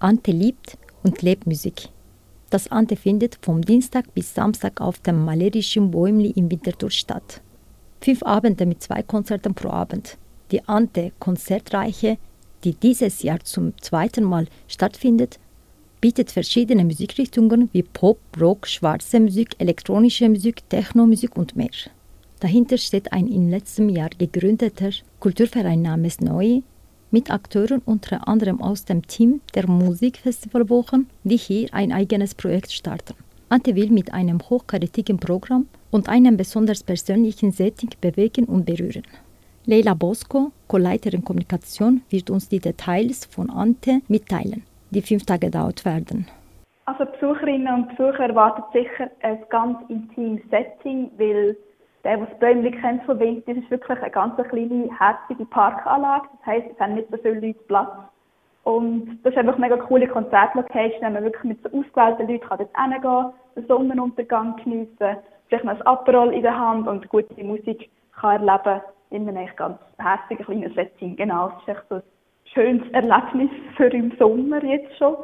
Ante liebt und lebt Musik. Das Ante findet vom Dienstag bis Samstag auf dem malerischen Bäumli in Winterthur statt. Fünf Abende mit zwei Konzerten pro Abend. Die Ante Konzertreiche, die dieses Jahr zum zweiten Mal stattfindet, bietet verschiedene Musikrichtungen wie Pop, Rock, schwarze Musik, elektronische Musik, Technomusik und mehr. Dahinter steht ein im letzten Jahr gegründeter Kulturverein namens Neue mit Akteuren unter anderem aus dem Team der Musikfestivalwochen, die hier ein eigenes Projekt starten. Ante will mit einem hochkarätigen Programm und einem besonders persönlichen Setting bewegen und berühren. Leila Bosco, Co-Leiterin Kommunikation, wird uns die Details von Ante mitteilen die fünf Tage dauert werden? Also Besucherinnen und Besucher erwarten sicher ein ganz intimes Setting, weil der, der das Bäumli kennt von Wind, das ist wirklich eine ganz kleine, herzige Parkanlage. Das heisst, es haben nicht so viele Leute Platz. Und das ist einfach eine mega coole Konzertlocation, wenn man wirklich mit so ausgewählten Leuten kann dort hingehen den Sonnenuntergang geniessen, vielleicht noch ein Aperol in der Hand und gute Musik kann erleben in einem ganz herzigen kleinen Setting. Genau, das ist echt so ein schönes Erlebnis für im Sommer jetzt schon.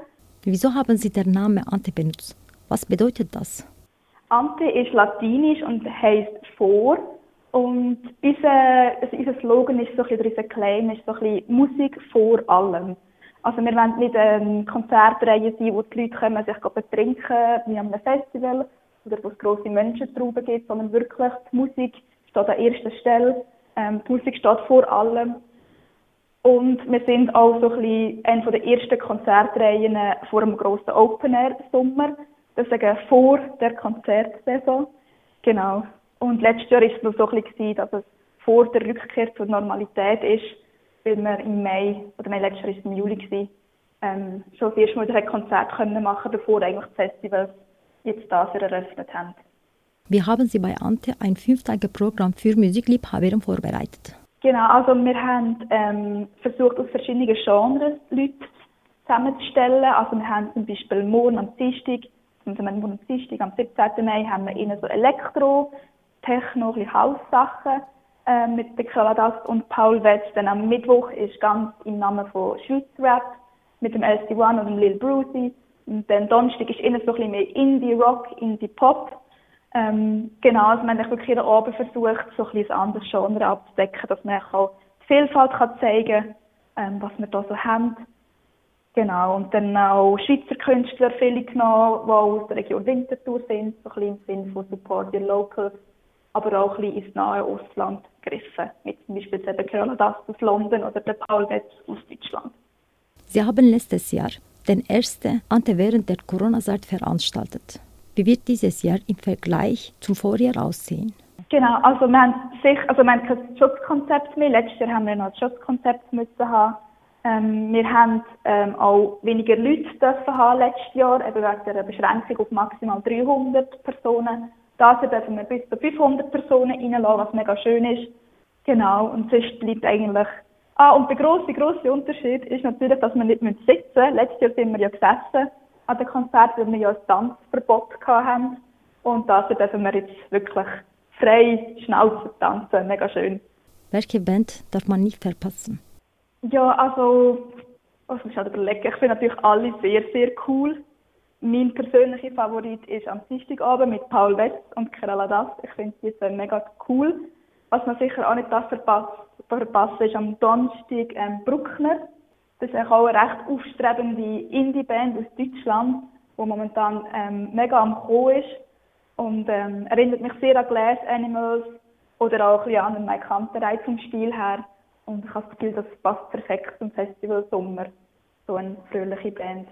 Wieso haben Sie den Namen Ante benutzt? Was bedeutet das? Ante ist latinisch und heißt vor. Und unser, also unser Slogan ist so ein bisschen, unser Claim ist so ein bisschen Musik vor allem. Also wir wollen nicht eine Konzertreihe sein, wo die Leute kommen, sich betrinken wie an einem Festival oder wo es grosse Menschentrauben gibt, sondern wirklich die Musik steht an erster Stelle. Ähm, die Musik steht vor allem und wir sind auch so ein bisschen eine der ersten Konzertreihen vor dem grossen Open Air Sommer. Das sagen vor der Konzertsaison. Genau. Und letztes Jahr war es noch so ein bisschen, dass es vor der Rückkehr zur Normalität ist, weil wir im Mai, oder nein, letztes Jahr war es im Juli, gewesen, ähm, schon das erste Mal ein Konzert können machen, bevor eigentlich die Festivals jetzt das eröffnet haben. Wie haben Sie bei Ante ein fünftägiges Programm für Musikliebhaber vorbereitet? Genau, also wir haben ähm, versucht, aus verschiedenen Genres Leute zusammenzustellen. Also wir haben zum Beispiel morgen am Dienstag, morgen am Dienstag, am 17. Mai, haben wir ihnen so Elektro, Techno, Haussachen äh, mit der Kaladas und Paul Wetz. Dann am Mittwoch ist ganz im Namen von Schweizer Rap mit dem LC1 und dem Lil Brucey. Und dann Donnerstag ist ihnen so ein mehr Indie-Rock, Indie-Pop. Ähm, genau, also man hat wirklich jeden Abend versucht, so ein ein anderes Genre abzudecken, dass man auch die Vielfalt kann zeigen kann, ähm, was wir da so haben. Genau, und dann auch Schweizer Künstler viele genommen, die aus der Region Winterthur sind, so ein bisschen im Sinne von Support Your Locals, aber auch ein bisschen ins nahe Ausland gegriffen, mit zum Beispiel eben Carola Das aus London oder der Paul Wetz aus Deutschland. Sie haben letztes Jahr den ersten Ante während der Corona-Zeit veranstaltet. Wie wird dieses Jahr im Vergleich zum Vorjahr aussehen? Genau, also wir haben, sich, also wir haben kein Schutzkonzept mehr. Letztes Jahr haben wir noch ein Schutzkonzept müssen haben. Ähm, wir haben ähm, auch weniger Leute dürfen haben letztes Jahr, eben wegen der Beschränkung auf maximal 300 Personen. Da dürfen wir bis zu 500 Personen reinlassen, was mega schön ist. Genau, und sonst bleibt eigentlich Ah, und der grosse, grosse Unterschied ist natürlich, dass wir nicht sitzen müssen. Letztes Jahr sind wir ja gesessen an den Konzerten, weil wir ja ein Tanzverbot hatten. Und dafür dürfen wir jetzt wirklich frei Schnauze tanzen. Mega schön. Welche Band darf man nicht verpassen? Ja, also, was muss ich halt überlegen? Ich finde natürlich alle sehr, sehr cool. Mein persönlicher Favorit ist am Dienstagabend mit Paul West und Kerala Das. Ich finde die sind mega cool. Was man sicher auch nicht das verpasst, verpassen ist am Donnerstag ähm, Bruckner. Das ist auch eine recht aufstrebende Indie-Band aus Deutschland, die momentan ähm, mega am Kommen ist. Und ähm, erinnert mich sehr an Glass Animals oder auch ein bisschen an Mike Hunterei vom Stil her. Und ich habe das Gefühl, das passt perfekt zum Festival Sommer. So eine fröhliche Band.